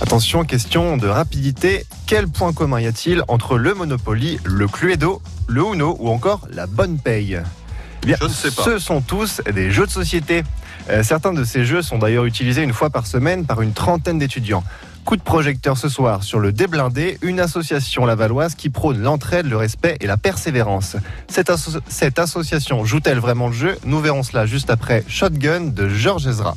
Attention, question de rapidité. Quel point commun y a-t-il entre le Monopoly, le Cluedo, le Uno ou encore la bonne paye? Eh Bien, Je ne sais pas. Ce sont tous des jeux de société. Euh, certains de ces jeux sont d'ailleurs utilisés une fois par semaine par une trentaine d'étudiants. Coup de projecteur ce soir sur le Déblindé, une association lavalloise qui prône l'entraide, le respect et la persévérance. Cette, cette association joue-t-elle vraiment le jeu? Nous verrons cela juste après Shotgun de Georges Ezra.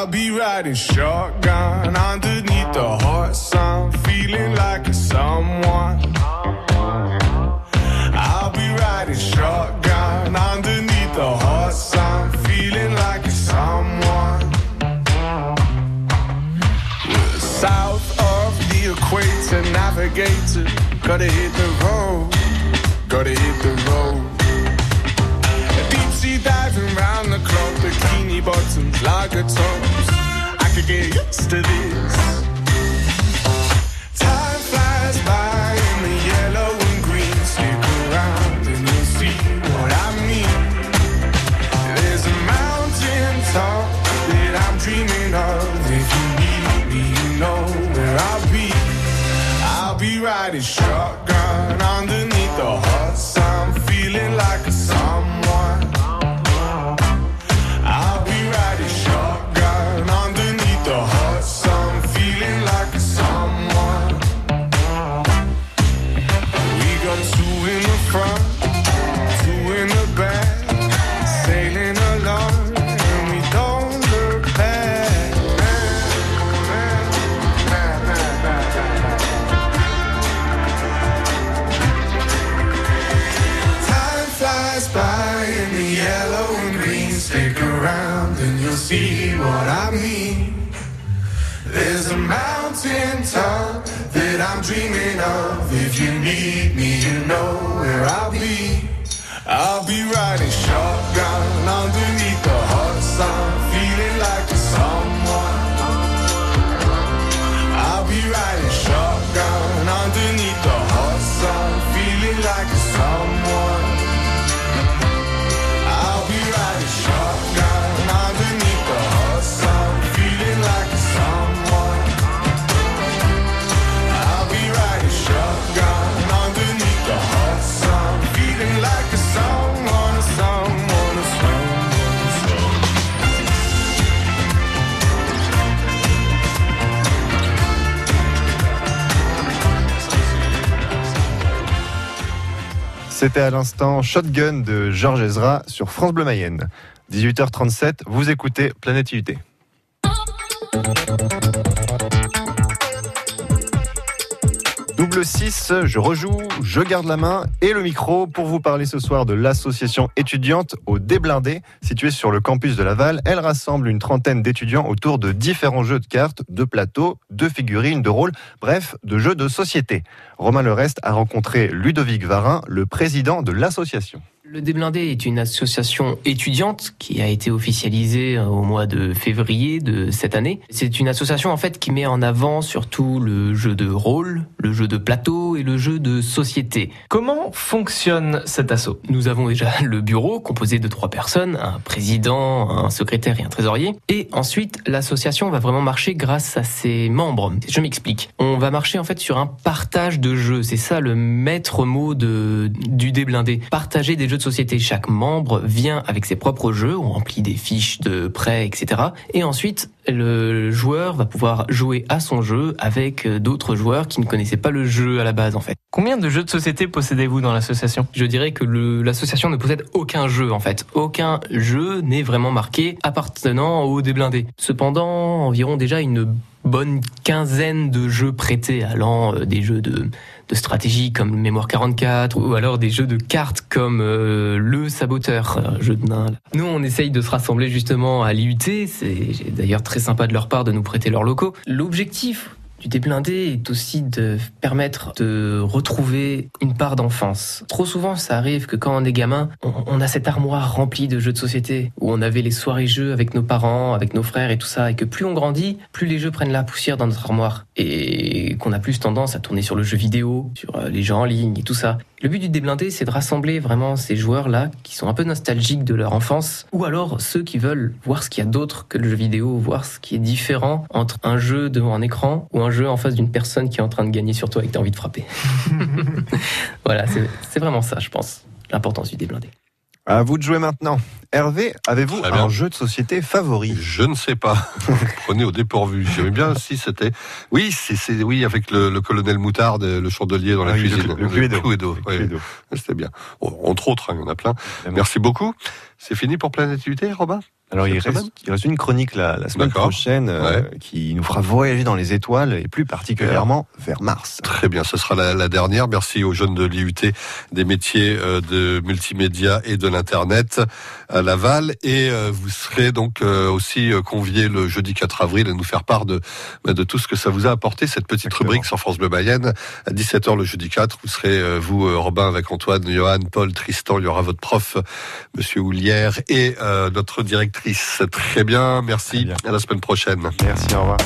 I'll be riding shotgun underneath the hot sun, feeling like a someone. I'll be riding shotgun underneath the hot sun, feeling like a someone. South of the equator, navigator, gotta hit the road, gotta hit the road. Deep sea diving round the clock, bikini bottoms, lager could get used to this. See what I mean. There's a mountain top that I'm dreaming of. If you need me, you know where I'll be. I'll be riding shotgun underneath the hot sun, C'était à l'instant Shotgun de Georges Ezra sur France Bleu Mayenne. 18h37, vous écoutez Planète IUT. Double 6, je rejoue, je garde la main et le micro pour vous parler ce soir de l'association étudiante au Déblindé, située sur le campus de Laval. Elle rassemble une trentaine d'étudiants autour de différents jeux de cartes, de plateaux, de figurines, de rôles, bref, de jeux de société. Romain Lerest a rencontré Ludovic Varin, le président de l'association. Le Déblindé est une association étudiante qui a été officialisée euh, au mois de février de cette année. C'est une association en fait qui met en avant surtout le jeu de rôle, le jeu de plateau et le jeu de société. Comment fonctionne cet assaut? Nous avons déjà le bureau composé de trois personnes, un président, un secrétaire et un trésorier. Et ensuite, l'association va vraiment marcher grâce à ses membres. Je m'explique. On va marcher en fait sur un partage de jeux. C'est ça le maître mot de, du Déblindé. Partager des jeux de société. Chaque membre vient avec ses propres jeux, on remplit des fiches de prêt, etc. Et ensuite, le joueur va pouvoir jouer à son jeu avec d'autres joueurs qui ne connaissaient pas le jeu à la base en fait. Combien de jeux de société possédez-vous dans l'association? Je dirais que l'association ne possède aucun jeu en fait. Aucun jeu n'est vraiment marqué appartenant au déblindé. Cependant, environ déjà une bonne quinzaine de jeux prêtés allant euh, des jeux de, de stratégie comme Mémoire 44 ou alors des jeux de cartes comme euh, Le Saboteur, un jeu de nains. Nous, on essaye de se rassembler justement à l'IUT. C'est d'ailleurs très sympa de leur part de nous prêter leurs locaux. L'objectif du déblindé est aussi de permettre de retrouver une part d'enfance. Trop souvent, ça arrive que quand on est gamin, on, a cette armoire remplie de jeux de société, où on avait les soirées jeux avec nos parents, avec nos frères et tout ça, et que plus on grandit, plus les jeux prennent la poussière dans notre armoire, et qu'on a plus tendance à tourner sur le jeu vidéo, sur euh, les jeux en ligne et tout ça. Le but du déblindé, c'est de rassembler vraiment ces joueurs-là qui sont un peu nostalgiques de leur enfance, ou alors ceux qui veulent voir ce qu'il y a d'autre que le jeu vidéo, voir ce qui est différent entre un jeu devant un écran ou un jeu en face d'une personne qui est en train de gagner sur toi et que tu as envie de frapper. voilà, c'est vraiment ça, je pense, l'importance du déblindé. À vous de jouer maintenant. Hervé, avez-vous un jeu de société favori Je ne sais pas. Prenez au dépourvu. J'aimais bien si c'était. Oui, c'est oui avec le, le colonel Moutarde, le chandelier dans la Ah cuisine. le Cluedo. C'était bien. Entre autres, hein, il y en a plein. Merci beaucoup. C'est fini pour Planète Utilité, Robin? Alors il reste, il reste une chronique la, la semaine prochaine euh, qui nous fera voyager dans les étoiles et plus particulièrement vers Mars. Très bien, ce sera la, la dernière. Merci aux jeunes de l'IUT des métiers euh, de multimédia et de l'internet à Laval. Et euh, vous serez donc aussi conviés le jeudi 4 avril à nous faire part de, bah, de tout ce que ça vous a apporté, cette petite Exactement. rubrique sur France Bleu Mayenne. À 17h le jeudi 4, vous serez, vous, Robin, avec Antoine, Johan, Paul, Tristan, il y aura votre prof, Monsieur Houlière, et notre Très bien, merci. Très bien. À la semaine prochaine. Merci, au revoir.